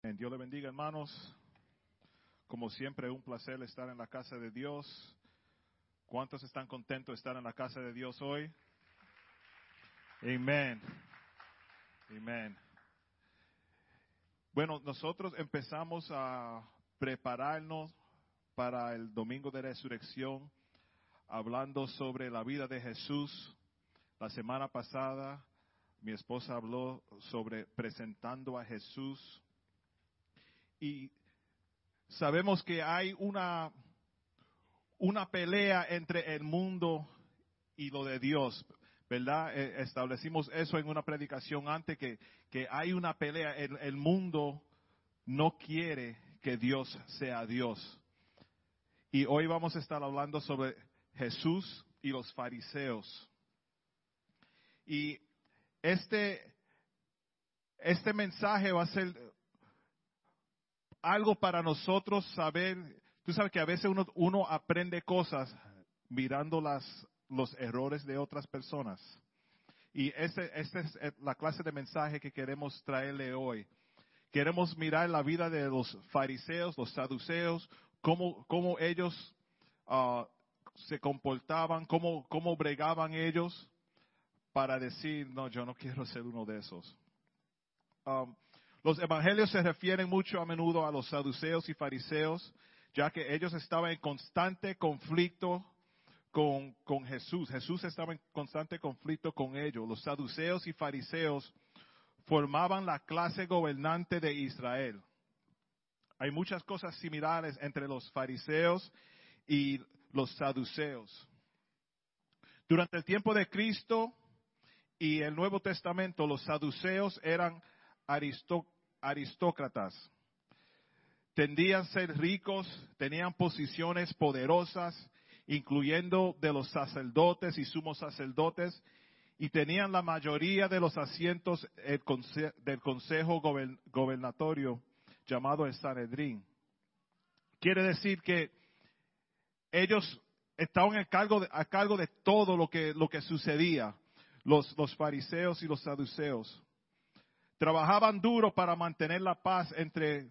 Dios le bendiga, hermanos. Como siempre, un placer estar en la casa de Dios. ¿Cuántos están contentos de estar en la casa de Dios hoy? Amén. Amén. Bueno, nosotros empezamos a prepararnos para el domingo de resurrección, hablando sobre la vida de Jesús. La semana pasada mi esposa habló sobre presentando a Jesús y sabemos que hay una, una pelea entre el mundo y lo de Dios, ¿verdad? Eh, establecimos eso en una predicación antes, que, que hay una pelea. El, el mundo no quiere que Dios sea Dios. Y hoy vamos a estar hablando sobre Jesús y los fariseos. Y este, este mensaje va a ser algo para nosotros saber. Tú sabes que a veces uno, uno aprende cosas mirando las, los errores de otras personas. Y esta este es la clase de mensaje que queremos traerle hoy. Queremos mirar la vida de los fariseos, los saduceos, cómo, cómo ellos uh, se comportaban, cómo, cómo bregaban ellos para decir, no, yo no quiero ser uno de esos. Um, los evangelios se refieren mucho a menudo a los saduceos y fariseos, ya que ellos estaban en constante conflicto con, con, Jesús. Jesús estaba en constante conflicto con ellos. Los saduceos y fariseos formaban la clase gobernante de Israel. Hay muchas cosas similares entre los fariseos y los saduceos. Durante el tiempo de Cristo y el Nuevo Testamento, los saduceos eran aristócratas. Tendían a ser ricos, tenían posiciones poderosas, incluyendo de los sacerdotes y sumos sacerdotes, y tenían la mayoría de los asientos del Consejo Gobernatorio llamado el Sanedrín. Quiere decir que ellos estaban a cargo de, a cargo de todo lo que, lo que sucedía, los, los fariseos y los saduceos. Trabajaban duro para mantener la paz entre,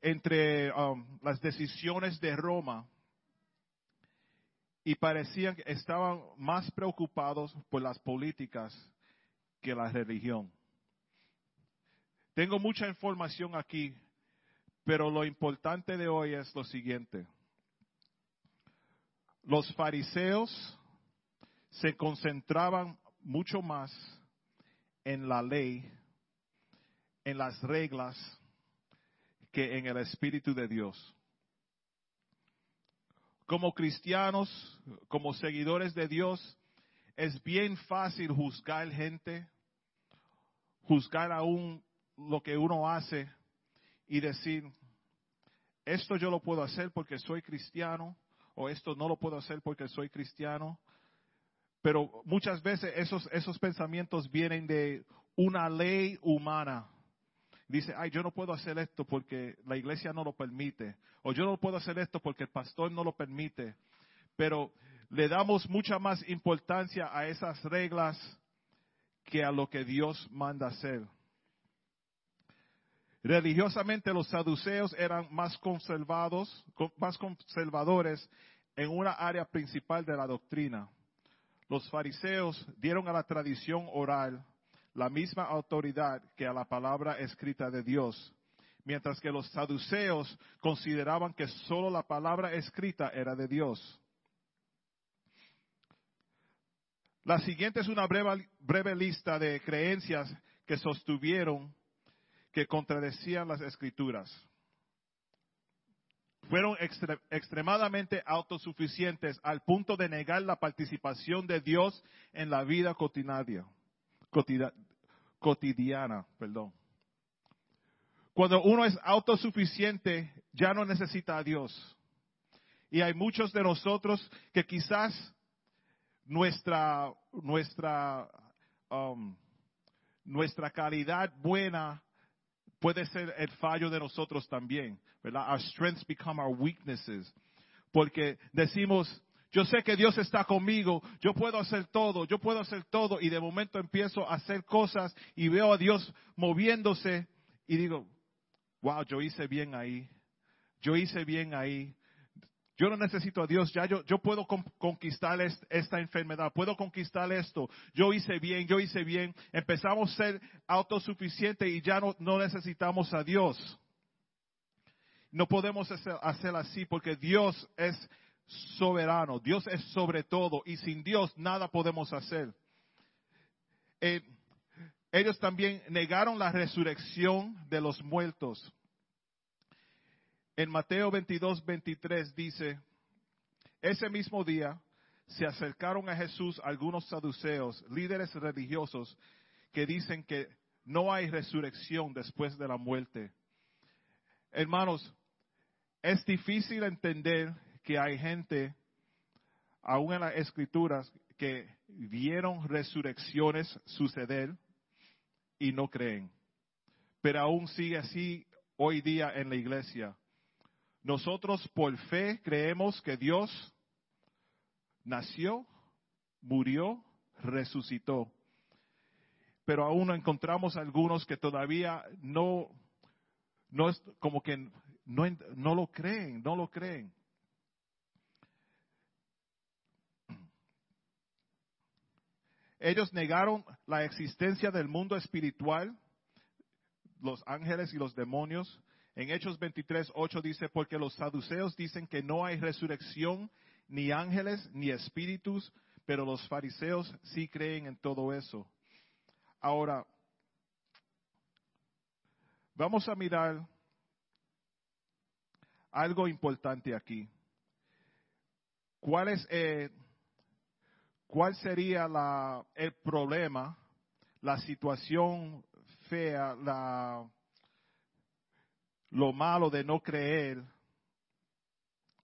entre um, las decisiones de Roma y parecían que estaban más preocupados por las políticas que la religión. Tengo mucha información aquí, pero lo importante de hoy es lo siguiente. Los fariseos se concentraban mucho más en la ley en las reglas que en el Espíritu de Dios. Como cristianos, como seguidores de Dios, es bien fácil juzgar gente, juzgar aún lo que uno hace y decir, esto yo lo puedo hacer porque soy cristiano, o esto no lo puedo hacer porque soy cristiano. Pero muchas veces esos, esos pensamientos vienen de una ley humana dice, ay, yo no puedo hacer esto porque la iglesia no lo permite, o yo no puedo hacer esto porque el pastor no lo permite, pero le damos mucha más importancia a esas reglas que a lo que Dios manda hacer. Religiosamente los saduceos eran más conservados, más conservadores en una área principal de la doctrina. Los fariseos dieron a la tradición oral la misma autoridad que a la palabra escrita de Dios, mientras que los saduceos consideraban que solo la palabra escrita era de Dios. La siguiente es una breve, lista de creencias que sostuvieron que contradecían las escrituras. Fueron extremadamente autosuficientes al punto de negar la participación de Dios en la vida cotidiana cotidiana, perdón. Cuando uno es autosuficiente, ya no necesita a Dios. Y hay muchos de nosotros que quizás nuestra, nuestra, um, nuestra calidad buena puede ser el fallo de nosotros también. Our strengths become our weaknesses. Porque decimos, yo sé que Dios está conmigo, yo puedo hacer todo, yo puedo hacer todo y de momento empiezo a hacer cosas y veo a Dios moviéndose y digo, wow, yo hice bien ahí, yo hice bien ahí. Yo no necesito a Dios, ya yo, yo puedo conquistar esta enfermedad, puedo conquistar esto. Yo hice bien, yo hice bien. Empezamos a ser autosuficientes y ya no, no necesitamos a Dios. No podemos hacer, así porque Dios es soberano, Dios es sobre todo y sin Dios nada podemos hacer. Eh, ellos también negaron la resurrección de los muertos. En Mateo 22, 23 dice, ese mismo día se acercaron a Jesús algunos saduceos, líderes religiosos, que dicen que no hay resurrección después de la muerte. Hermanos, es difícil entender que hay gente, aún en las escrituras, que vieron resurrecciones suceder y no creen. Pero aún sigue así hoy día en la iglesia. Nosotros por fe creemos que Dios nació, murió, resucitó. Pero aún encontramos algunos que todavía no, es como que no lo creen, no lo creen. Ellos negaron la existencia del mundo espiritual, los ángeles y los demonios, en Hechos 23, 8 dice, porque los saduceos dicen que no hay resurrección, ni ángeles, ni espíritus, pero los fariseos sí creen en todo eso. Ahora, vamos a mirar algo importante aquí. ¿Cuál, es, eh, cuál sería la, el problema, la situación fea, la lo malo de no creer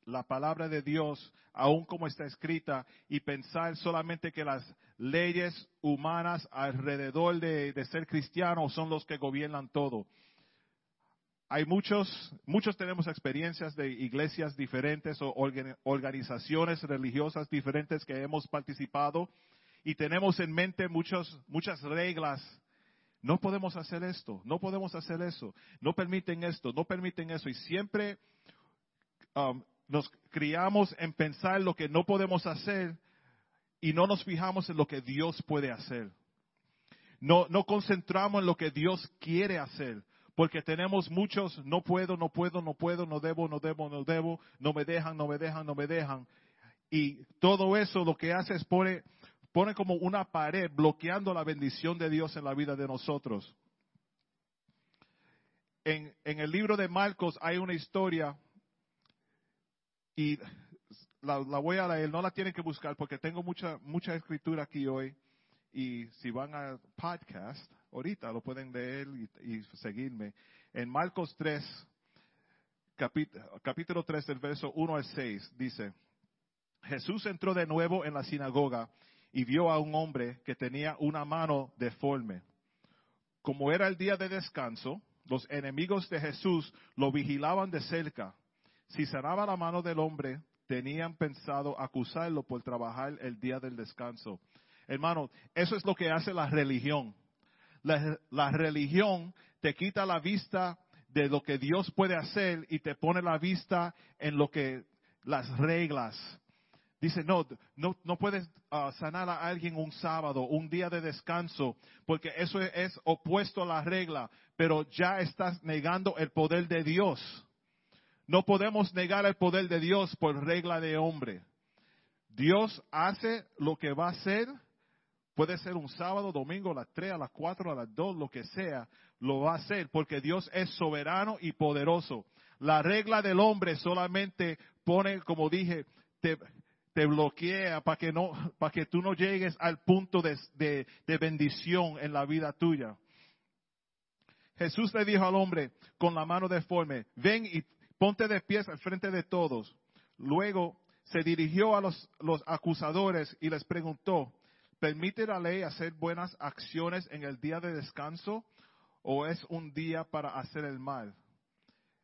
la palabra de Dios, aún como está escrita, y pensar solamente que las leyes humanas alrededor de, ser cristiano son los que gobiernan todo. Hay muchos, muchos tenemos experiencias de iglesias diferentes o organizaciones religiosas diferentes que hemos participado y tenemos en mente muchos, muchas reglas no podemos hacer esto, no podemos hacer eso, no permiten esto, no permiten eso. Y siempre um, nos criamos en pensar lo que no podemos hacer y no nos fijamos en lo que Dios puede hacer. No, no concentramos en lo que Dios quiere hacer, porque tenemos muchos, no puedo, no puedo, no puedo, no debo, no debo, no debo, no me dejan, no me dejan, no me dejan. Y todo eso lo que hace es pone pone como una pared bloqueando la bendición de Dios en la vida de nosotros. En, el libro de Marcos hay una historia y la, voy a leer, no la tienen que buscar porque tengo mucha, mucha escritura aquí hoy y si van al podcast, ahorita lo pueden leer y, seguirme. En Marcos 3, capítulo, capítulo 3 del verso 1 al 6, dice, Jesús entró de nuevo en la sinagoga y vio a un hombre que tenía una mano deforme. Como era el día de descanso, los enemigos de Jesús lo vigilaban de cerca. Si sanaba la mano del hombre, tenían pensado acusarlo por trabajar el día del descanso. Hermano, eso es lo que hace la religión. La, la, religión te quita la vista de lo que Dios puede hacer y te pone la vista en lo que las reglas, Dice, no, no, no puedes ah, sanar a alguien un sábado, un día de descanso, porque eso es, opuesto a la regla, pero ya estás negando el poder de Dios. No podemos negar el poder de Dios por regla de hombre. Dios hace lo que va a hacer. Puede ser un sábado, domingo, a las 3, a las 4, a las 2, lo que sea, lo va a hacer porque Dios es soberano y poderoso. La regla del hombre solamente pone, como dije, te, bloquea para que no, para que tú no llegues al punto de, de, bendición en la vida tuya. Jesús le dijo al hombre con la mano deforme, ven y ponte de pies al frente de todos. Luego se dirigió a los, los acusadores y les preguntó, ¿permite la ley hacer buenas acciones en el día de descanso o es un día para hacer el mal?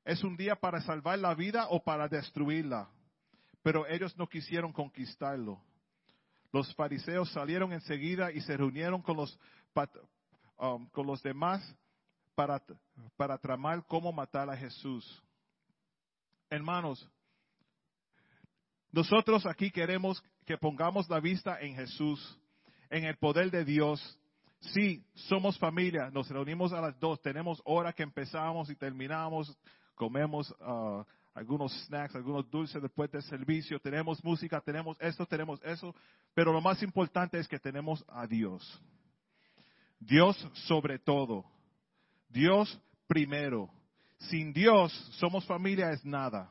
¿Es un día para salvar la vida o para destruirla? pero ellos no quisieron conquistarlo. Los fariseos salieron enseguida y se reunieron con los, um, con los demás para, para tramar cómo matar a Jesús. Hermanos, nosotros aquí queremos que pongamos la vista en Jesús, en el poder de Dios. Sí, somos familia, nos reunimos a las dos, tenemos hora que empezamos y terminamos, comemos uh, algunos snacks, algunos dulces después del servicio, tenemos música, tenemos esto, tenemos eso, pero lo más importante es que tenemos a Dios. Dios sobre todo. Dios primero. Sin Dios, somos familia es nada.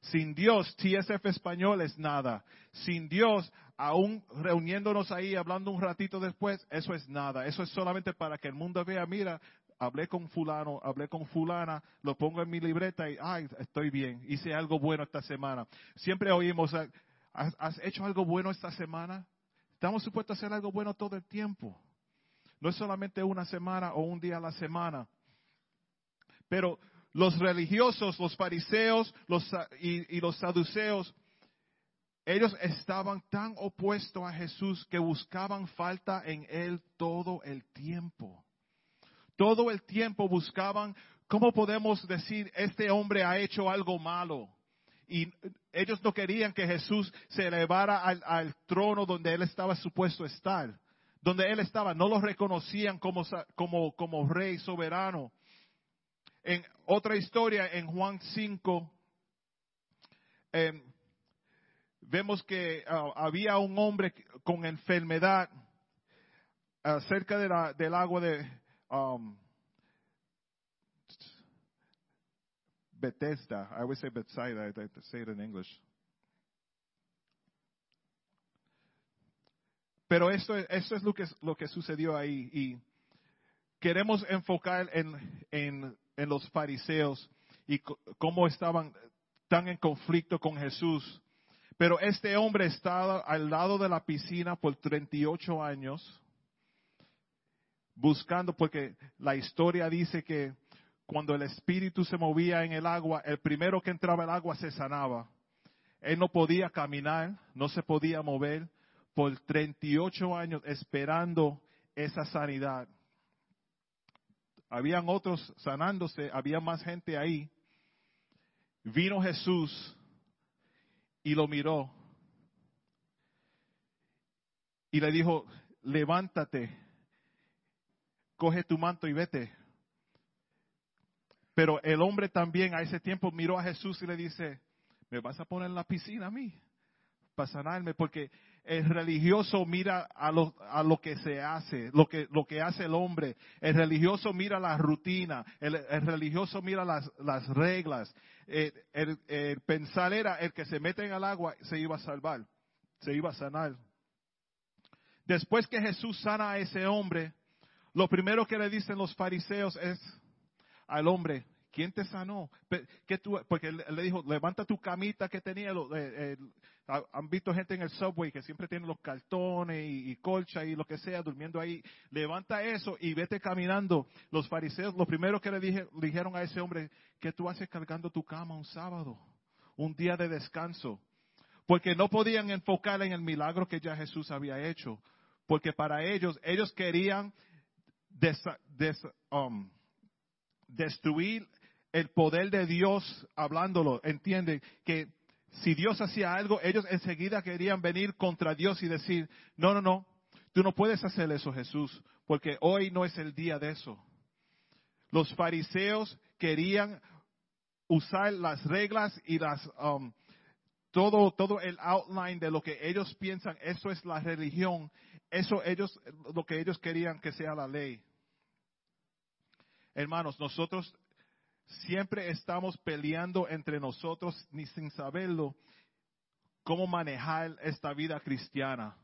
Sin Dios, TSF español es nada. Sin Dios, aún reuniéndonos ahí, hablando un ratito después, eso es nada. Eso es solamente para que el mundo vea, mira, hablé con fulano, hablé con fulana, lo pongo en mi libreta y, ay, estoy bien, hice algo bueno esta semana. Siempre oímos, ¿has, hecho algo bueno esta semana? Estamos supuestos a hacer algo bueno todo el tiempo. No es solamente una semana o un día a la semana. Pero los religiosos, los fariseos los, y, y los saduceos, ellos estaban tan opuestos a Jesús que buscaban falta en Él todo el tiempo. Todo el tiempo buscaban, ¿cómo podemos decir, este hombre ha hecho algo malo? Y ellos no querían que Jesús se elevara al, trono donde Él estaba supuesto estar. Donde Él estaba, no lo reconocían como, como, como rey soberano. En otra historia, en Juan 5, em, vemos que ah, había un hombre con enfermedad uh, cerca de la, del agua de um, Bethesda. I always say Bethsaida, I say it in English. Pero esto, es lo que, lo que sucedió ahí y queremos enfocar en, en en los fariseos y cómo estaban tan en conflicto con Jesús. Pero este hombre estaba al lado de la piscina por 38 años buscando, porque la historia dice que cuando el espíritu se movía en el agua, el primero que entraba el agua se sanaba. Él no podía caminar, no se podía mover por 38 años esperando esa sanidad habían otros sanándose, había más gente ahí. Vino Jesús y lo miró y le dijo, levántate, coge tu manto y vete. Pero el hombre también a ese tiempo miró a Jesús y le dice, ¿me vas a poner en la piscina a mí? Para sanarme, porque el religioso mira a lo, a lo que se hace, lo que, lo que hace el hombre. El religioso mira la rutina, el, religioso mira las, las reglas. Eh, el, el, pensar era el que se mete en el agua se iba a salvar, se iba a sanar. Después que Jesús sana a ese hombre, lo primero que le dicen los fariseos es al hombre, ¿quién te sanó? porque él le dijo, levanta tu camita que tenía, han visto gente en el subway que siempre tiene los cartones y, colcha y lo que sea durmiendo ahí. Levanta eso y vete caminando. Los fariseos, lo primero que le, dije, dijeron a ese hombre, ¿qué tú haces cargando tu cama un sábado? Un día de descanso. Porque no podían enfocar en el milagro que ya Jesús había hecho. Porque para ellos, ellos querían um, destruir el poder de Dios hablándolo. Entienden que si Dios hacía algo, ellos enseguida querían venir contra Dios y decir, no, no, no, tú no puedes hacer eso, Jesús, porque hoy no es el día de eso. Los fariseos querían usar las reglas y las um, todo todo el outline de lo que ellos piensan, eso es la religión, eso ellos lo que ellos querían que sea la ley. Hermanos, nosotros siempre estamos peleando entre nosotros ni sin saberlo cómo manejar esta vida cristiana.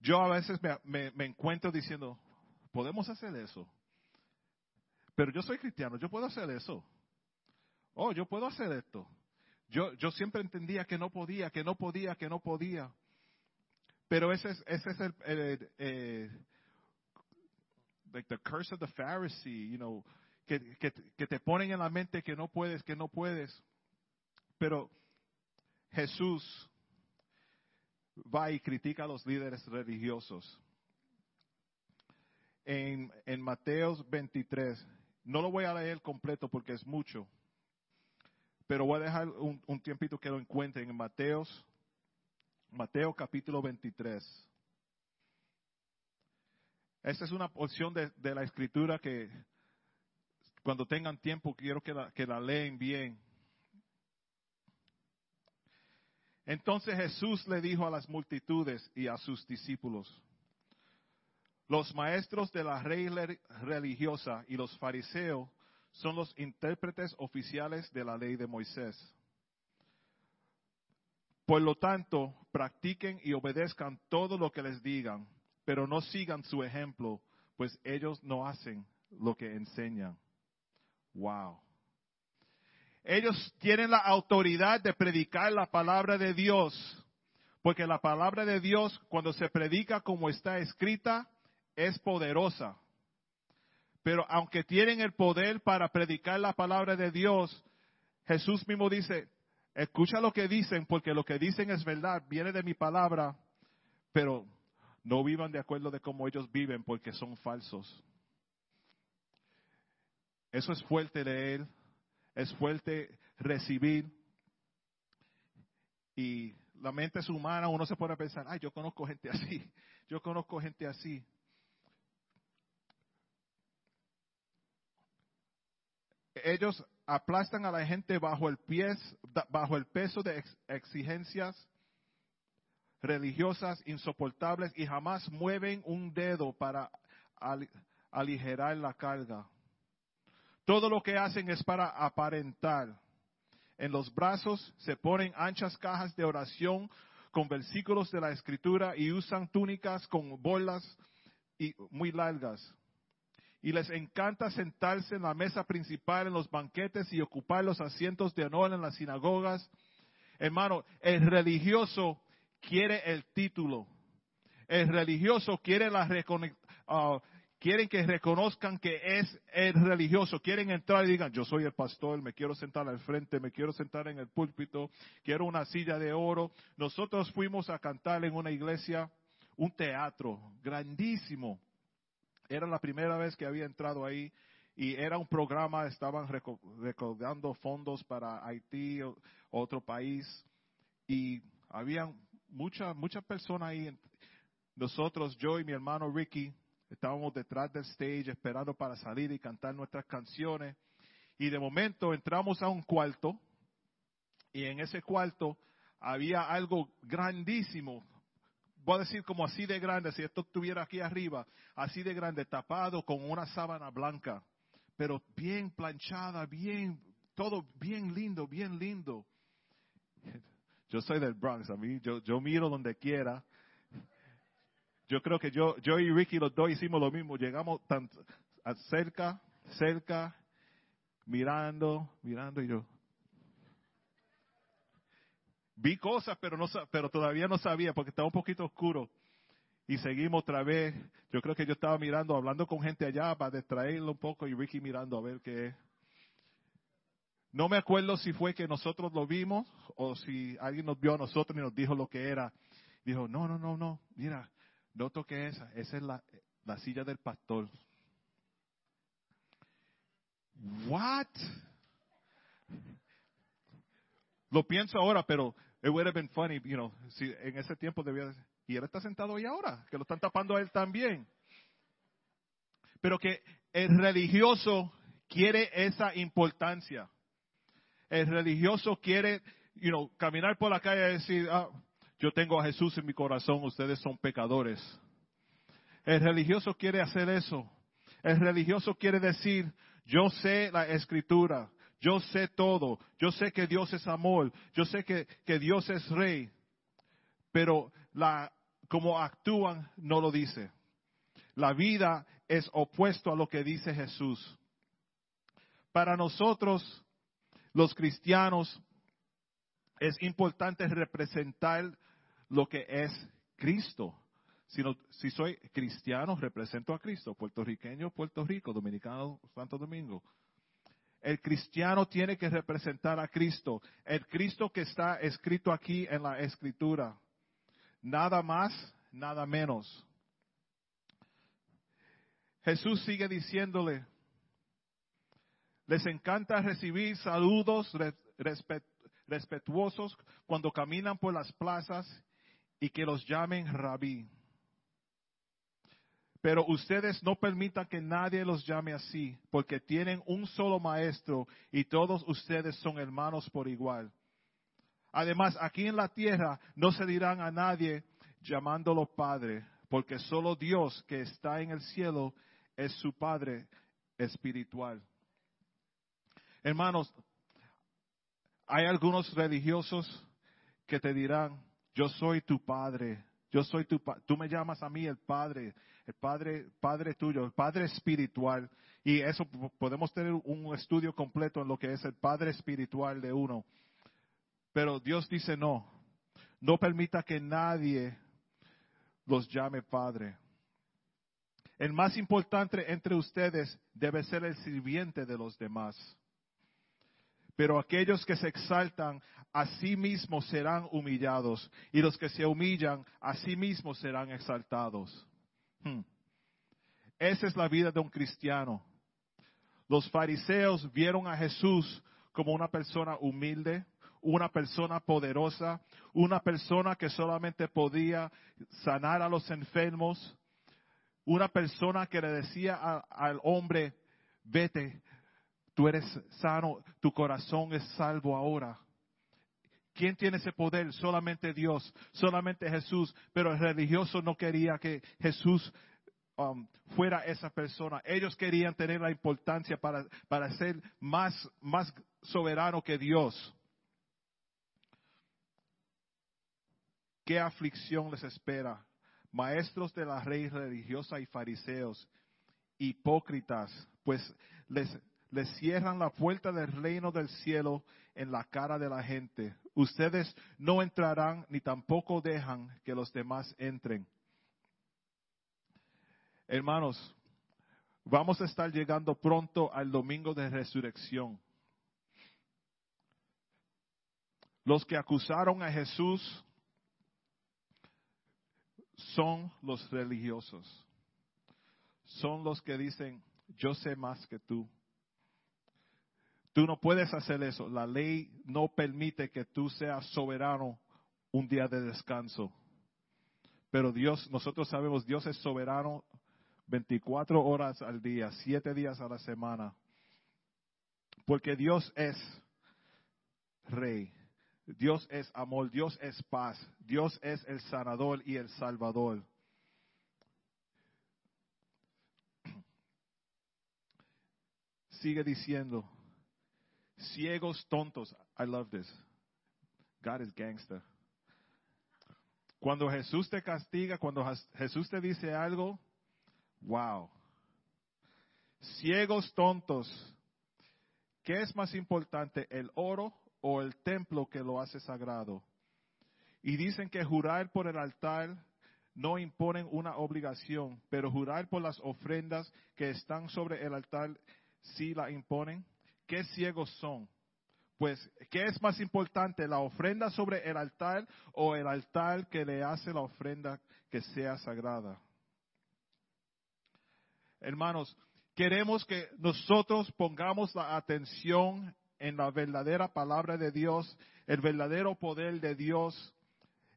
Yo a veces me, encuentro diciendo, podemos hacer eso. Pero yo soy cristiano, yo puedo hacer eso. Oh, yo puedo hacer esto. Yo, yo siempre entendía que no podía, que no podía, que no podía. Pero ese es, ese es el, eh, like the curse of the Pharisee, you know, que, te ponen en la mente que no puedes, que no puedes. Pero Jesús va y critica a los líderes religiosos. en, en Mateos 23. No lo voy a leer completo porque es mucho, pero voy a dejar un, tiempito que lo encuentren en Mateos, Mateo capítulo 23. Esta es una porción de, de la escritura que cuando tengan tiempo quiero que la, leen bien. Entonces Jesús le dijo a las multitudes y a sus discípulos, los maestros de la ley religiosa y los fariseos son los intérpretes oficiales de la ley de Moisés. Por lo tanto, practiquen y obedezcan todo lo que les digan, pero no sigan su ejemplo, pues ellos no hacen lo que enseñan. Wow. Ellos tienen la autoridad de predicar la palabra de Dios, porque la palabra de Dios, cuando se predica como está escrita, es poderosa. Pero aunque tienen el poder para predicar la palabra de Dios, Jesús mismo dice, escucha lo que dicen, porque lo que dicen es verdad, viene de mi palabra, pero no vivan de acuerdo de cómo ellos viven, porque son falsos. Eso es fuerte leer, es fuerte recibir. Y la mente es humana, uno se puede pensar, ay, yo conozco gente así, yo conozco gente así. Ellos aplastan a la gente bajo el, pies, bajo el peso de exigencias religiosas insoportables y jamás mueven un dedo para aligerar la carga. Todo lo que hacen es para aparentar. En los brazos se ponen anchas cajas de oración con versículos de la escritura y usan túnicas con bolas muy largas. Y les encanta sentarse en la mesa principal en los banquetes y ocupar los asientos de honor en las sinagogas. Hermano, el religioso quiere el título. El religioso quiere la, uh, quieren que reconozcan que es el religioso, quieren entrar y digan, yo soy el pastor, me quiero sentar al frente, me quiero sentar en el púlpito, quiero una silla de oro. Nosotros fuimos a cantar en una iglesia, un teatro grandísimo. Era la primera vez que había entrado ahí y era un programa, estaban recaudando fondos para Haití, otro país, y había muchas muchas personas ahí. Nosotros, yo y mi hermano Ricky, Estábamos detrás del stage esperando para salir y cantar nuestras canciones. Y de momento entramos a un cuarto y en ese cuarto había algo grandísimo. Voy a decir como así de grande, si esto estuviera aquí arriba, así de grande, tapado con una sábana blanca, pero bien planchada, bien, todo bien lindo, bien lindo. Yo soy del Bronx, a mí, yo, yo miro donde quiera yo creo que yo, yo y Ricky los dos hicimos lo mismo. Llegamos tan cerca, cerca, mirando, mirando y yo. Vi cosas, pero, no, pero todavía no sabía porque estaba un poquito oscuro. Y seguimos otra vez. Yo creo que yo estaba mirando, hablando con gente allá para distraerlo un poco y Ricky mirando a ver qué es. No me acuerdo si fue que nosotros lo vimos o si alguien nos vio a nosotros y nos dijo lo que era. Dijo, no, no, no, no, mira, no toque esa, esa es la, la silla del pastor. What? Lo pienso ahora, pero it would have been funny, you know, si en ese tiempo debía y él está sentado ahí ahora, que lo están tapando a él también. Pero que el religioso quiere esa importancia. El religioso quiere, you know, caminar por la calle y decir, ah, yo tengo a Jesús en mi corazón, ustedes son pecadores. El religioso quiere hacer eso. El religioso quiere decir, yo sé la escritura, yo sé todo, yo sé que Dios es amor, yo sé que, que Dios es rey, pero la, como actúan no lo dice. La vida es opuesto a lo que dice Jesús. Para nosotros, los cristianos, es importante representar lo que es Cristo. si soy cristiano, represento a Cristo. Puertorriqueño, Puerto Rico. Dominicano, Santo Domingo. El cristiano tiene que representar a Cristo. El Cristo que está escrito aquí en la escritura. Nada más, nada menos. Jesús sigue diciéndole, les encanta recibir saludos respetuosos cuando caminan por las plazas y que los llamen rabí. Pero ustedes no permitan que nadie los llame así, porque tienen un solo maestro y todos ustedes son hermanos por igual. Además, aquí en la tierra no se dirán a nadie llamándolo Padre, porque solo Dios que está en el cielo es su Padre espiritual. Hermanos, hay algunos religiosos que te dirán, yo soy tu Padre, yo soy tu Padre, tú me llamas a mí el Padre, el Padre, Padre tuyo, el Padre espiritual. Y eso podemos tener un estudio completo en lo que es el Padre espiritual de uno. Pero Dios dice no, no permita que nadie los llame Padre. El más importante entre ustedes debe ser el sirviente de los demás. Pero aquellos que se exaltan a sí mismos serán humillados y los que se humillan a sí mismos serán exaltados. Hmm. Esa es la vida de un cristiano. Los fariseos vieron a Jesús como una persona humilde, una persona poderosa, una persona que solamente podía sanar a los enfermos, una persona que le decía al hombre, vete, tú eres sano, tu corazón es salvo ahora. ¿Quién tiene ese poder? Solamente Dios, solamente Jesús. Pero el religioso no quería que Jesús um, fuera esa persona. Ellos querían tener la importancia para, para ser más, más soberano que Dios. ¿Qué aflicción les espera? Maestros de la ley religiosa y fariseos, hipócritas, pues les, les cierran la puerta del reino del cielo en la cara de la gente. Ustedes no entrarán ni tampoco dejan que los demás entren. Hermanos, vamos a estar llegando pronto al domingo de resurrección. Los que acusaron a Jesús son los religiosos. Son los que dicen, yo sé más que tú. Tú no puedes hacer eso. La ley no permite que tú seas soberano un día de descanso. Pero Dios, nosotros sabemos, Dios es soberano 24 horas al día, 7 días a la semana. Porque Dios es rey. Dios es amor, Dios es paz, Dios es el sanador y el salvador. Sigue diciendo, ciegos tontos. I love this. God is gangster. Cuando Jesús te castiga, cuando Jesús te dice algo, wow. Ciegos tontos. ¿Qué es más importante, el oro o el templo que lo hace sagrado? Y dicen que jurar por el altar no imponen una obligación, pero jurar por las ofrendas que están sobre el altar sí la imponen. ¿Qué ciegos son? Pues, ¿qué es más importante, la ofrenda sobre el altar o el altar que le hace la ofrenda que sea sagrada? Hermanos, queremos que nosotros pongamos la atención en la verdadera palabra de Dios, el verdadero poder de Dios.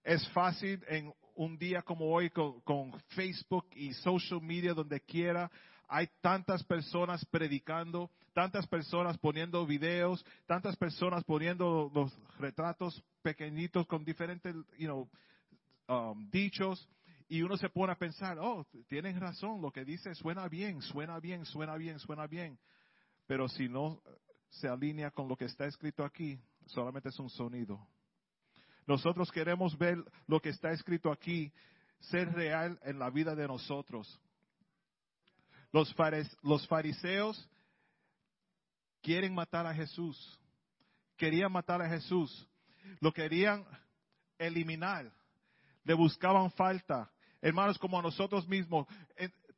Es fácil en un día como hoy con, con Facebook y social media, donde quiera, hay tantas personas predicando, tantas personas poniendo videos, tantas personas poniendo los retratos pequeñitos con diferentes, you know, um, dichos. Y uno se pone a pensar, oh, tienen razón, lo que dice suena bien, suena bien, suena bien, suena bien. Pero si no se alinea con lo que está escrito aquí, solamente es un sonido. Nosotros queremos ver lo que está escrito aquí ser real en la vida de nosotros. Los, los fariseos quieren matar a Jesús. Querían matar a Jesús. Lo querían eliminar. Le buscaban falta. Hermanos, como a nosotros mismos.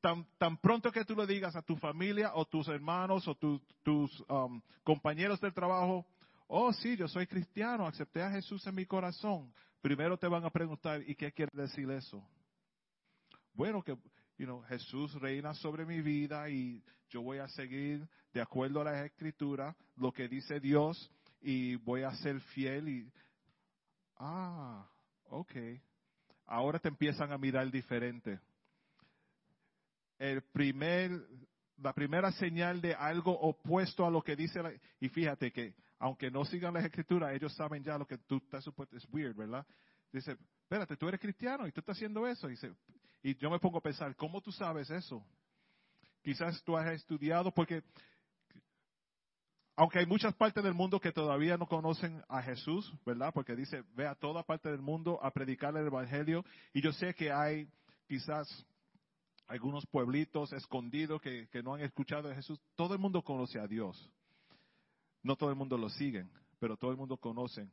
Tan, pronto que tú le digas a tu familia o tus hermanos o tus um, compañeros del trabajo, oh sí, yo soy cristiano, acepté a Jesús en mi corazón. Primero te van a preguntar, ¿y qué quiere decir eso? Bueno, que you know, Jesús reina sobre mi vida y yo voy a seguir de acuerdo a la escritura lo que dice Dios y voy a ser fiel y ah, ok. Ahora te empiezan a mirar diferente. El primer, la primera señal de algo opuesto a lo que dice la, y fíjate que aunque no sigan las escrituras, ellos saben ya lo que tú estás supuesto, es weird, ¿verdad? Dice, espérate, tú eres cristiano y tú estás haciendo eso. Dice, y yo me pongo a pensar, ¿cómo tú sabes eso? Quizás tú has estudiado porque aunque hay muchas partes del mundo que todavía no conocen a Jesús, ¿verdad? Porque dice, ve a toda parte del mundo a predicar el Evangelio. Y yo sé que hay quizás algunos pueblitos escondidos que, que, no han escuchado de Jesús. Todo el mundo conoce a Dios. No todo el mundo lo siguen, pero todo el mundo conoce.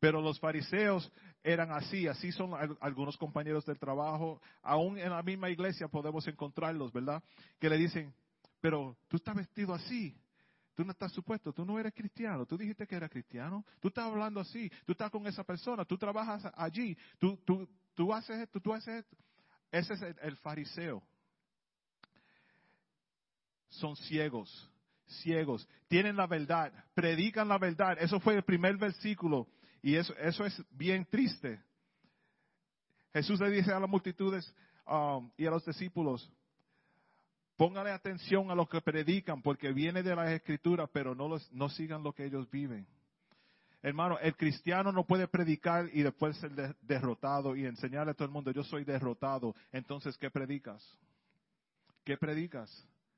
Pero los fariseos eran así, así son algunos compañeros del trabajo, aún en la misma iglesia podemos encontrarlos, ¿verdad? Que le dicen, pero tú estás vestido así, tú no estás supuesto, tú no eres cristiano, tú dijiste que eras cristiano, tú estás hablando así, tú estás con esa persona, tú trabajas allí, tú, tú, tú haces esto, tú haces esto. Ese es el, el fariseo. Son ciegos, ciegos, tienen la verdad, predican la verdad. Eso fue el primer versículo y eso, eso es bien triste. Jesús le dice a las multitudes um, y a los discípulos, póngale atención a lo que predican porque viene de las escrituras, pero no, los, no sigan lo que ellos viven. Hermano, el cristiano no puede predicar y después ser de, derrotado y enseñarle a todo el mundo, yo soy derrotado. Entonces, ¿qué predicas? ¿Qué predicas?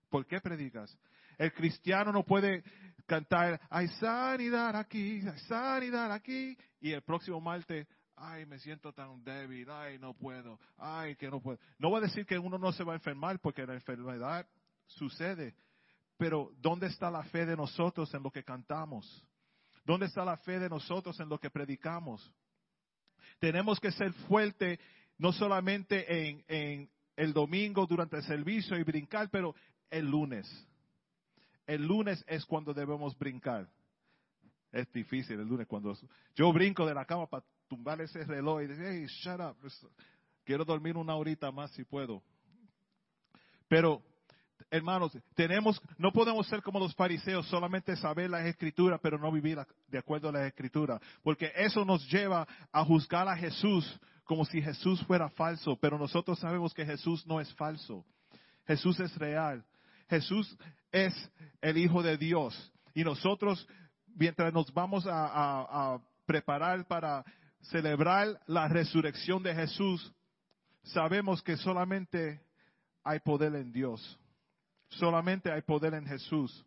¿Por qué predicas? El cristiano no puede cantar, hay sanidad aquí, hay sanidad aquí, y el próximo martes, ay, me siento tan débil, ay, no puedo, ay, que no puedo. No voy a decir que uno no se va a enfermar, porque la enfermedad sucede, pero ¿dónde está la fe de nosotros en lo que cantamos? ¿Dónde está la fe de nosotros en lo que predicamos? Tenemos que ser fuertes no solamente en, en el domingo durante el servicio y brincar, pero el lunes el lunes es cuando debemos brincar. Es difícil el lunes cuando yo brinco de la cama para tumbar ese reloj y decir, hey, shut up. Quiero dormir una horita más si puedo. Pero, hermanos, tenemos, no podemos ser como los fariseos, solamente saber las escrituras, pero no vivir de acuerdo a las escrituras. Porque eso nos lleva a juzgar a Jesús como si Jesús fuera falso. Pero nosotros sabemos que Jesús no es falso. Jesús es real. Jesús es el Hijo de Dios. Y nosotros, mientras nos vamos a, preparar para celebrar la resurrección de Jesús, sabemos que solamente hay poder en Dios. Solamente hay poder en Jesús.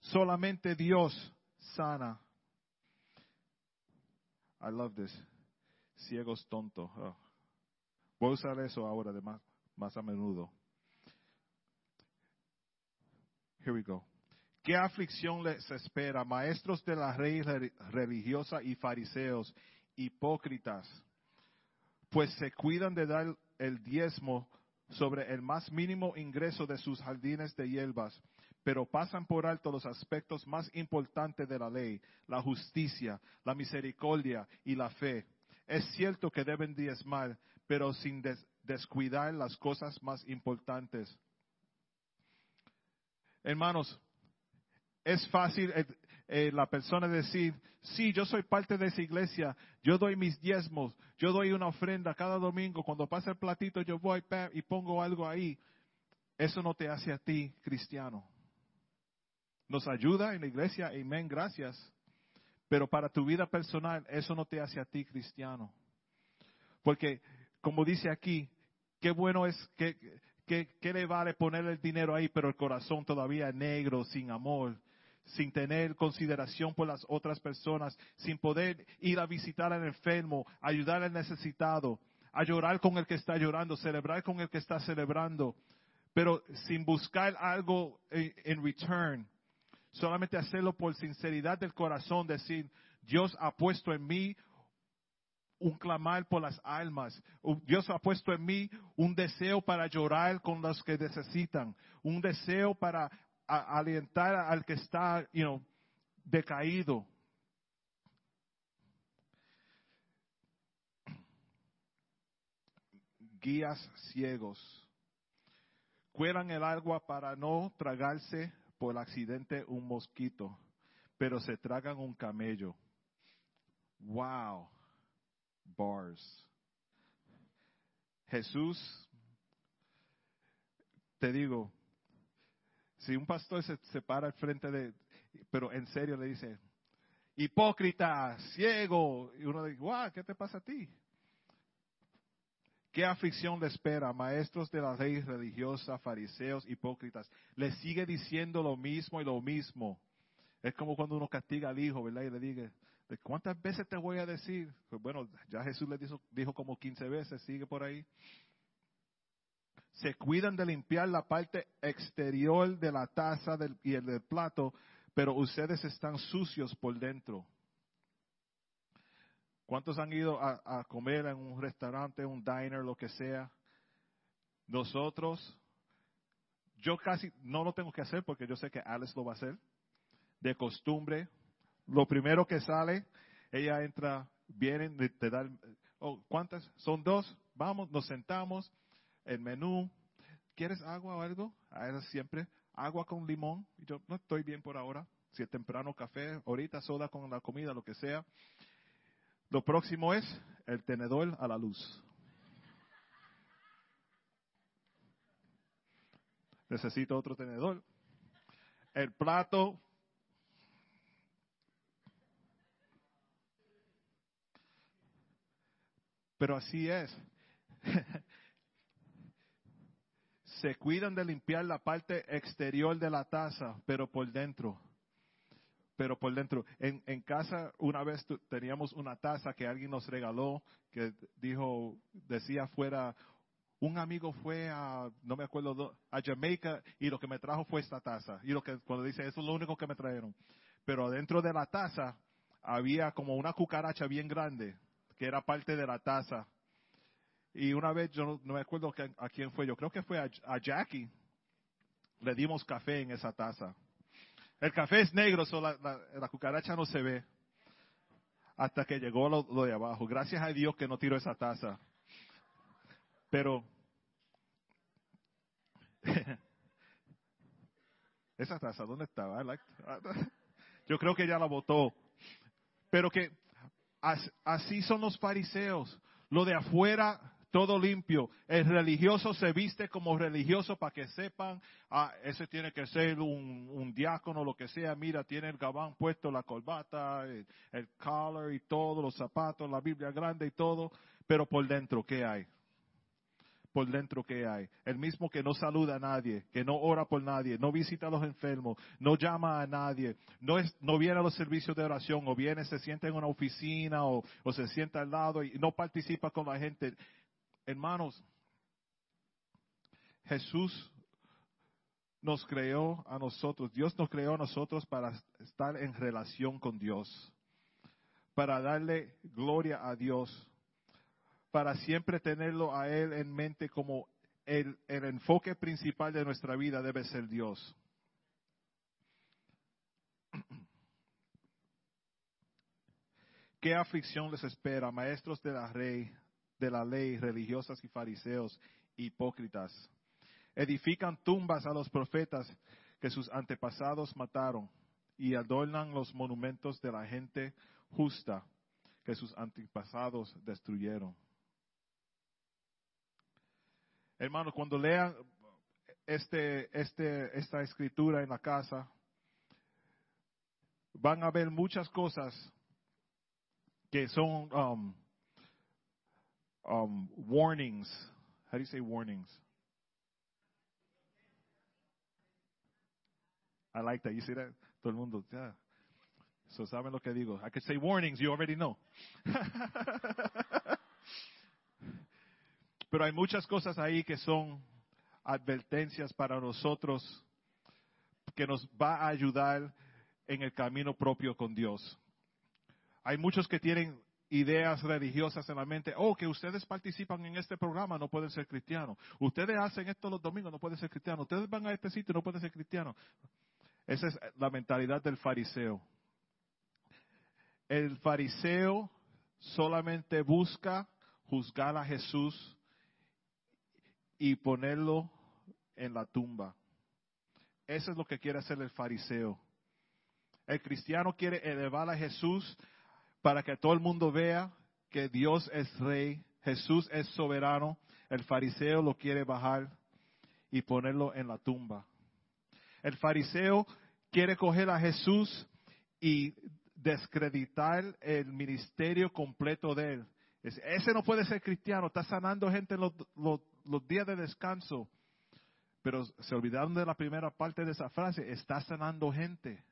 Solamente Dios sana. I love this. Ciegos tontos. Oh. Voy a usar eso ahora de más, más a menudo. Here we go. ¿Qué aflicción les espera, maestros de la ley religiosa y fariseos, hipócritas? Pues se cuidan de dar el diezmo sobre el más mínimo ingreso de sus jardines de hierbas, pero pasan por alto los aspectos más importantes de la ley, la justicia, la misericordia y la fe. Es cierto que deben diezmar, pero sin descuidar las cosas más importantes Hermanos, es fácil eh, eh, la persona decir, sí, yo soy parte de esa iglesia, yo doy mis diezmos, yo doy una ofrenda cada domingo, cuando pasa el platito yo voy y pongo algo ahí. Eso no te hace a ti cristiano. Nos ayuda en la iglesia, amén, gracias. Pero para tu vida personal, eso no te hace a ti cristiano. Porque, como dice aquí, qué bueno es que ¿Qué, le vale poner el dinero ahí, pero el corazón todavía negro, sin amor, sin tener consideración por las otras personas, sin poder ir a visitar al enfermo, ayudar al necesitado, a llorar con el que está llorando, celebrar con el que está celebrando, pero sin buscar algo en return, solamente hacerlo por sinceridad del corazón, decir, Dios ha puesto en mí un clamar por las almas. Dios ha puesto en mí un deseo para llorar con los que necesitan, un deseo para alentar al que está, you know, decaído. guías ciegos. Cuelan el agua para no tragarse por accidente un mosquito, pero se tragan un camello. Wow. Bars. Jesús, te digo, si un pastor se, se para al frente de, pero en serio le dice, hipócrita, ciego, y uno dice, wow, ¿qué te pasa a ti? ¿Qué aflicción le espera? Maestros de la ley religiosa, fariseos, hipócritas. Le sigue diciendo lo mismo y lo mismo. Es como cuando uno castiga al hijo, ¿verdad? Y le dice, ¿cuántas veces te voy a decir? Pues bueno, ya Jesús le dijo, dijo como 15 veces, sigue por ahí. Se cuidan de limpiar la parte exterior de la taza del, y el del plato, pero ustedes están sucios por dentro. ¿Cuántos han ido a, comer en un restaurante, un diner, lo que sea? Nosotros, yo casi no lo tengo que hacer porque yo sé que Alex lo va a hacer. De costumbre, lo primero que sale, ella entra, vienen, te da, oh, ¿cuántas? Son dos, vamos, nos sentamos, el menú, ¿quieres agua o algo? A ella siempre, agua con limón. Yo no estoy bien por ahora. Si es temprano, café, ahorita soda con la comida, lo que sea. Lo próximo es el tenedor a la luz. Necesito otro tenedor. El plato. Pero así es. Se cuidan de limpiar la parte exterior de la taza, pero por dentro pero por dentro. En, en casa una vez teníamos una taza que alguien nos regaló que dijo, decía fuera, un amigo fue a, no me acuerdo, a Jamaica y lo que me trajo fue esta taza. Y lo que cuando dice, eso es lo único que me trajeron. Pero adentro de la taza había como una cucaracha bien grande que era parte de la taza. Y una vez, yo no, me acuerdo a quién fue, yo creo que fue a Jackie, le dimos café en esa taza. El café es negro, so la, cucaracha no se ve. Hasta que llegó lo, de abajo. Gracias a Dios que no tiró esa taza. Pero esa taza, ¿dónde estaba? Yo creo que ya la botó. Pero que así son los fariseos. Lo de afuera todo limpio. El religioso se viste como religioso para que sepan, ah, ese tiene que ser un, diácono, lo que sea. Mira, tiene el gabán puesto, la corbata, el, el collar y todo, los zapatos, la Biblia grande y todo. Pero por dentro, ¿qué hay? Por dentro que hay. El mismo que no saluda a nadie, que no ora por nadie, no visita a los enfermos, no llama a nadie, no, es, no viene a los servicios de oración, o viene, se sienta en una oficina, o, o se sienta al lado y no participa con la gente. Hermanos, Jesús nos creó a nosotros, Dios nos creó a nosotros para estar en relación con Dios, para darle gloria a Dios, para siempre tenerlo a Él en mente como el, enfoque principal de nuestra vida debe ser Dios. ¿Qué aflicción les espera, maestros de la rey, de la ley, religiosas y fariseos, hipócritas. Edifican tumbas a los profetas que sus antepasados mataron y adornan los monumentos de la gente justa que sus antepasados destruyeron. Hermanos, cuando lean este, este, esta escritura en la casa, van a ver muchas cosas que son um, um, warnings. How do you say warnings? I like that. You see that? Todo el mundo, yeah. So saben lo que digo. I could say warnings, you already know. Pero hay muchas cosas ahí que son advertencias para nosotros que nos va a ayudar en el camino propio con Dios. Hay muchos que tienen ideas religiosas en la mente, oh, que ustedes participan en este programa, no pueden ser cristianos. Ustedes hacen esto los domingos, no pueden ser cristianos. Ustedes van a este sitio, no pueden ser cristianos. Esa es la mentalidad del fariseo. El fariseo solamente busca juzgar a Jesús y ponerlo en la tumba. Eso es lo que quiere hacer el fariseo. El cristiano quiere elevar a Jesús para que todo el mundo vea que Dios es rey, Jesús es soberano. El fariseo lo quiere bajar y ponerlo en la tumba. El fariseo quiere coger a Jesús y descreditar el ministerio completo de él. Ese no puede ser cristiano, está sanando gente en los, días de descanso. Pero se olvidaron de la primera parte de esa frase, está sanando gente.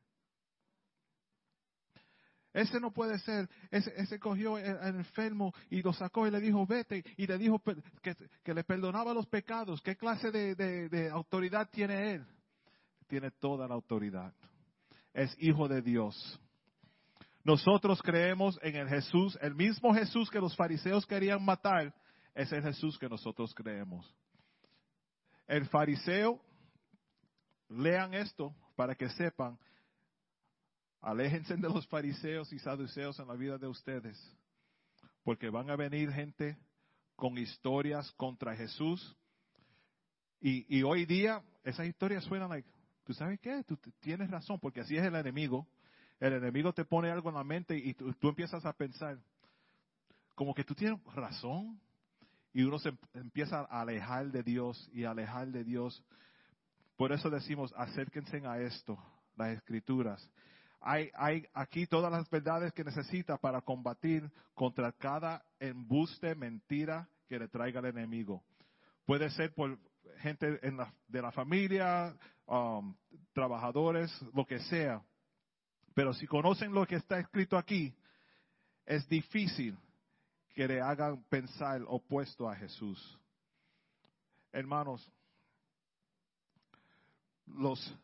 Ese no puede ser. Ese, cogió al enfermo y lo sacó y le dijo, vete. Y le dijo que, le perdonaba los pecados. ¿Qué clase de autoridad tiene él? Tiene toda la autoridad. Es hijo de Dios. Nosotros creemos en el Jesús, el mismo Jesús que los fariseos querían matar, es el Jesús que nosotros creemos. El fariseo, lean esto para que sepan, aléjense de los fariseos y saduceos en la vida de ustedes, porque van a venir gente con historias contra Jesús. Y, hoy día esas historias suenan like, ¿tú sabes qué? Tú tienes razón, porque así es el enemigo el enemigo te pone algo en la mente y tú, empiezas a pensar, como que tú tienes razón, y uno se empieza a alejar de Dios y alejar de Dios. Por eso decimos, acérquense a esto, las escrituras. Hay, hay aquí todas las verdades que necesita para combatir contra cada embuste, mentira que le traiga el enemigo. Puede ser por gente de la familia, um, trabajadores, lo que sea. Pero si conocen lo que está escrito aquí, es difícil que le hagan pensar opuesto a Jesús. Hermanos, los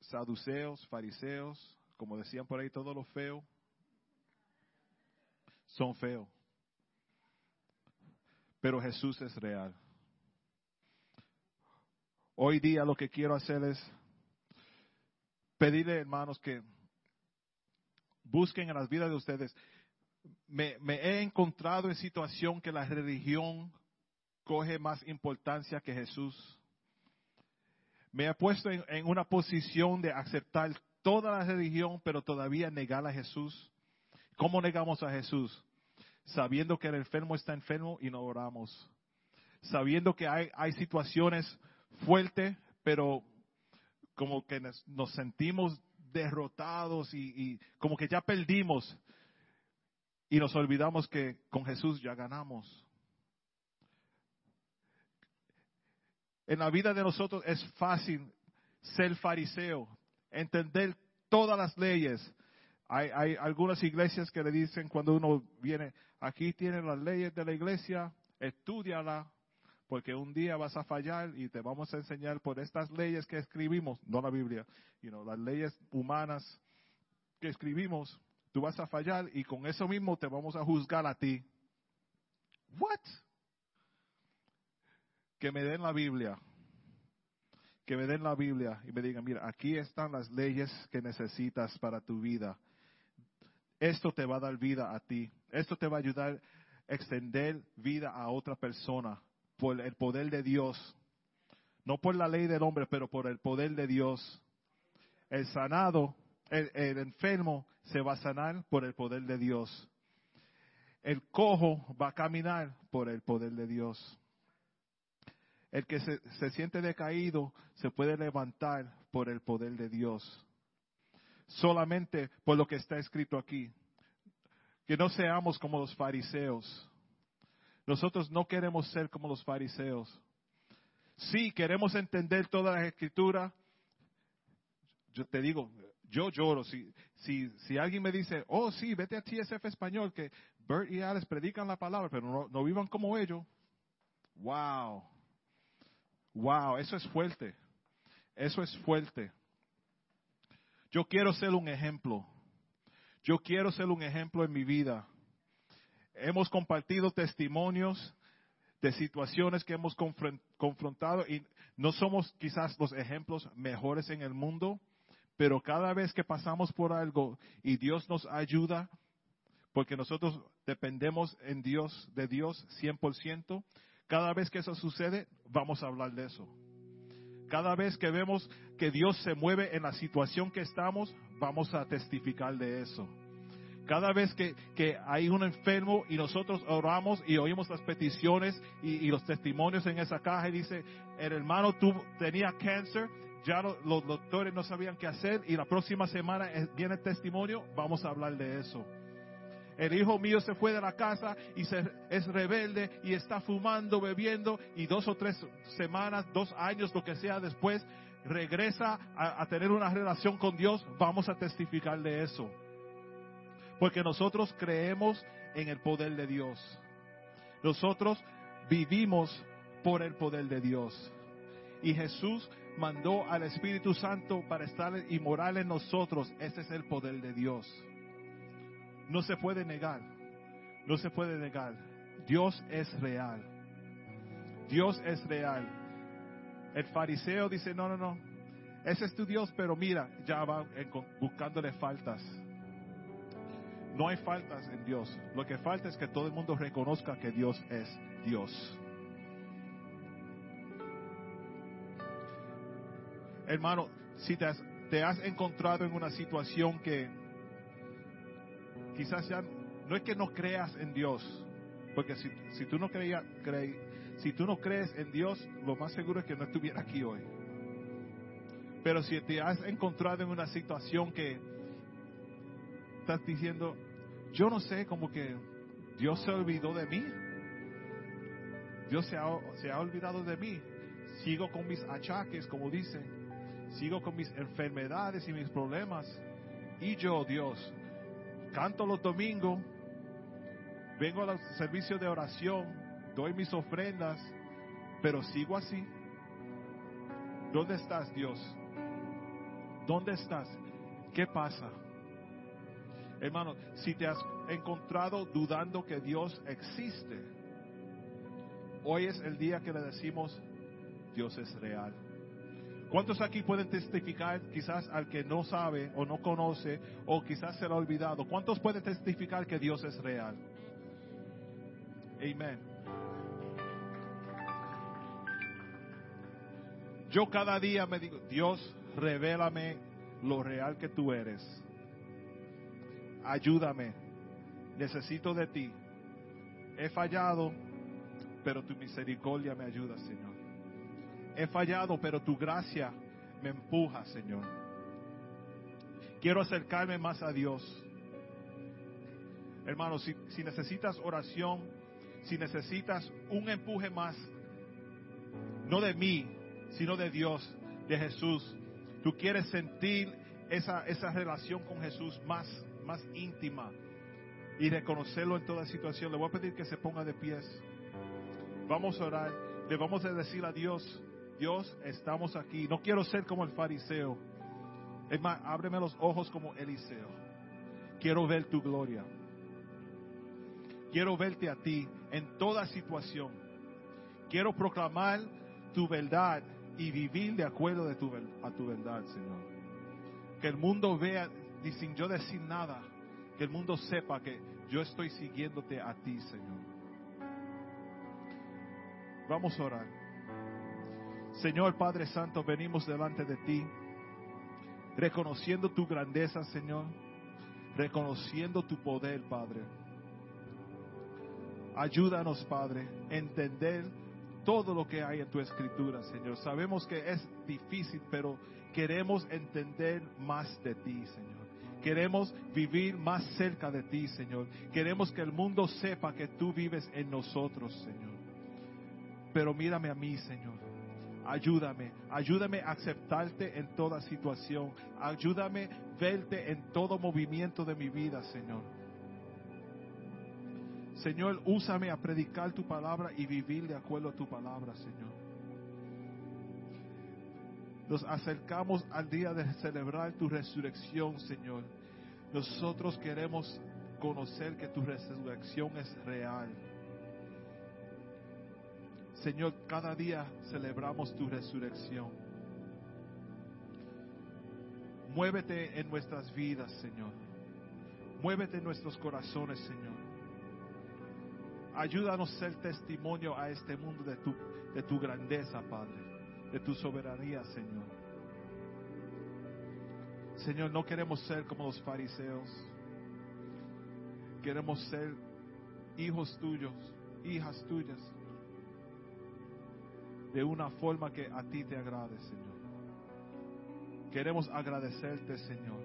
saduceos, fariseos, como decían por ahí, todo lo feo, son feos. Pero Jesús es real. Hoy día lo que quiero hacer es pedirle, hermanos, que busquen en las vidas de ustedes. Me, he encontrado en situación que la religión coge más importancia que Jesús. Me he puesto en, una posición de aceptar toda la religión, pero todavía negar a Jesús. ¿Cómo negamos a Jesús? Sabiendo que el enfermo está enfermo y no oramos. Sabiendo que hay situaciones fuertes, pero como que nos sentimos derrotados y, como que ya perdimos y nos olvidamos que con Jesús ya ganamos. En la vida de nosotros es fácil ser fariseo, entender todas las leyes. Hay, hay, algunas iglesias que le dicen cuando uno viene, aquí tienen las leyes de la iglesia, estudiala, porque un día vas a fallar y te vamos a enseñar por estas leyes que escribimos, no la Biblia, sino las leyes humanas que escribimos, tú vas a fallar y con eso mismo te vamos a juzgar a ti. What? Que me den la Biblia. Que me den la Biblia y me digan, mira, aquí están las leyes que necesitas para tu vida. Esto te va a dar vida a ti. Esto te va a ayudar a extender vida a otra persona por el poder de Dios. No por la ley del hombre, pero por el poder de Dios. El sanado, el, enfermo se va a sanar por el poder de Dios. El cojo va a caminar por el poder de Dios. El que se, se, siente decaído se puede levantar por el poder de Dios. Solamente por lo que está escrito aquí. Que no seamos como los fariseos. Nosotros no queremos ser como los fariseos. Sí, queremos entender toda la escritura. Yo te digo, yo lloro. Si, si, si alguien me dice, oh sí, vete a TSF español, que Bert y Alex predican la palabra, pero no, no vivan como ellos. Wow. Wow, eso es fuerte. Eso es fuerte. Yo quiero ser un ejemplo. Yo quiero ser un ejemplo en mi vida. Hemos compartido testimonios de situaciones que hemos confrontado y no somos quizás los ejemplos mejores en el mundo, pero cada vez que pasamos por algo y Dios nos ayuda, porque nosotros dependemos en Dios, de Dios 100%, Cada vez que eso sucede, vamos a hablar de eso. Cada vez que vemos que Dios se mueve en la situación que estamos, vamos a testificar de eso. Cada vez que, hay un enfermo y nosotros oramos y oímos las peticiones y, los testimonios en esa caja y dice, el hermano tuvo, tenía cáncer, ya los doctores no sabían qué hacer y la próxima semana viene el testimonio, vamos a hablar de eso. El hijo mío se fue de la casa y se, es rebelde y está fumando, bebiendo y dos o tres semanas, dos años, lo que sea después, regresa a tener una relación con Dios, vamos a testificar de eso. Porque nosotros creemos en el poder de Dios. Nosotros vivimos por el poder de Dios. Y Jesús mandó al Espíritu Santo para estar y morar en nosotros. Ese es el poder de Dios. No se puede negar. No se puede negar. Dios es real. Dios es real. El fariseo dice, no, no, no. Ese es tu Dios, pero mira, ya va buscándole faltas. No hay faltas en Dios. Lo que falta es que todo el mundo reconozca que Dios es Dios. Hermano, si te has, encontrado en una situación que quizás ya no es que no creas en Dios, porque si, si tú no creías, si tú no crees en Dios, lo más seguro es que no estuviera aquí hoy. Pero si te has encontrado en una situación que estás diciendo, yo no sé, como que Dios se olvidó de mí. Dios se ha, olvidado de mí. Sigo con mis achaques, como dicen. Sigo con mis enfermedades y mis problemas. Y yo, Dios, canto los domingos, vengo al servicio de oración, doy mis ofrendas, pero sigo así. ¿Dónde estás, Dios? ¿Dónde estás? ¿Qué pasa? Hermano, si te has encontrado dudando que Dios existe, hoy es el día que le decimos, Dios es real. ¿Cuántos aquí pueden testificar, quizás al que no sabe o no conoce o quizás se lo ha olvidado? ¿Cuántos pueden testificar que Dios es real? Amén. Yo cada día me digo, Dios, revélame lo real que tú eres ayúdame, necesito de ti. He fallado, pero tu misericordia me ayuda, Señor. He fallado, pero tu gracia me empuja, Señor. Quiero acercarme más a Dios. Hermano, si, si necesitas oración, si necesitas un empuje más, no de mí, sino de Dios, de Jesús, tú quieres sentir esa relación con Jesús más más íntima y reconocerlo en toda situación. Le voy a pedir que se ponga de pies. Vamos a orar. Le vamos a decir a Dios, Dios, estamos aquí. No quiero ser como el fariseo. Es más, ábreme los ojos como Eliseo. Quiero ver tu gloria. Quiero verte a ti en toda situación. Quiero proclamar tu verdad y vivir de acuerdo a tu verdad, Señor. Que el mundo vea y sin yo decir nada, que el mundo sepa que yo estoy siguiéndote a ti, Señor. Vamos a orar. Señor Padre Santo, venimos delante de ti, reconociendo tu grandeza, Señor, reconociendo tu poder, Padre. Ayúdanos, Padre, a entender todo lo que hay en tu escritura, Señor. Sabemos que es difícil, pero queremos entender más de ti, Señor. Queremos vivir más cerca de ti, Señor. Queremos que el mundo sepa que tú vives en nosotros, Señor. Pero mírame a mí, Señor. Ayúdame, ayúdame a aceptarte en toda situación. Ayúdame a verte en todo movimiento de mi vida, Señor. Señor, úsame a predicar tu palabra y vivir de acuerdo a tu palabra, Señor nos acercamos al día de celebrar tu resurrección, Señor. Nosotros queremos conocer que tu resurrección es real. Señor, cada día celebramos tu resurrección. Muévete en nuestras vidas, Señor. Muévete en nuestros corazones, Señor. Ayúdanos a ser testimonio a este mundo de tu, de tu grandeza, Padre, de tu soberanía, Señor. Señor, no queremos ser como los fariseos. Queremos ser hijos tuyos, hijas tuyas, de una forma que a ti te agrade, Señor. Queremos agradecerte, Señor,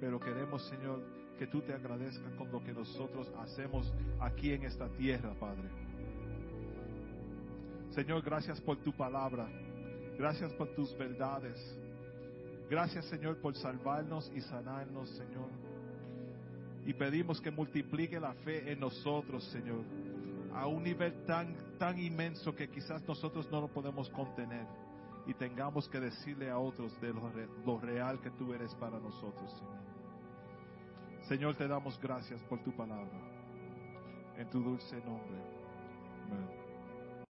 pero queremos, Señor, que tú te agradezcas con lo que nosotros hacemos aquí en esta tierra, Padre. Señor, gracias por tu palabra. Gracias por tus verdades. Gracias, Señor, por salvarnos y sanarnos, Señor. Y pedimos que multiplique la fe en nosotros, Señor, a un nivel tan, tan inmenso que quizás nosotros no lo podemos contener y tengamos que decirle a otros de lo, lo real que tú eres para nosotros, Señor. Señor, te damos gracias por tu palabra. En tu dulce nombre. Amén.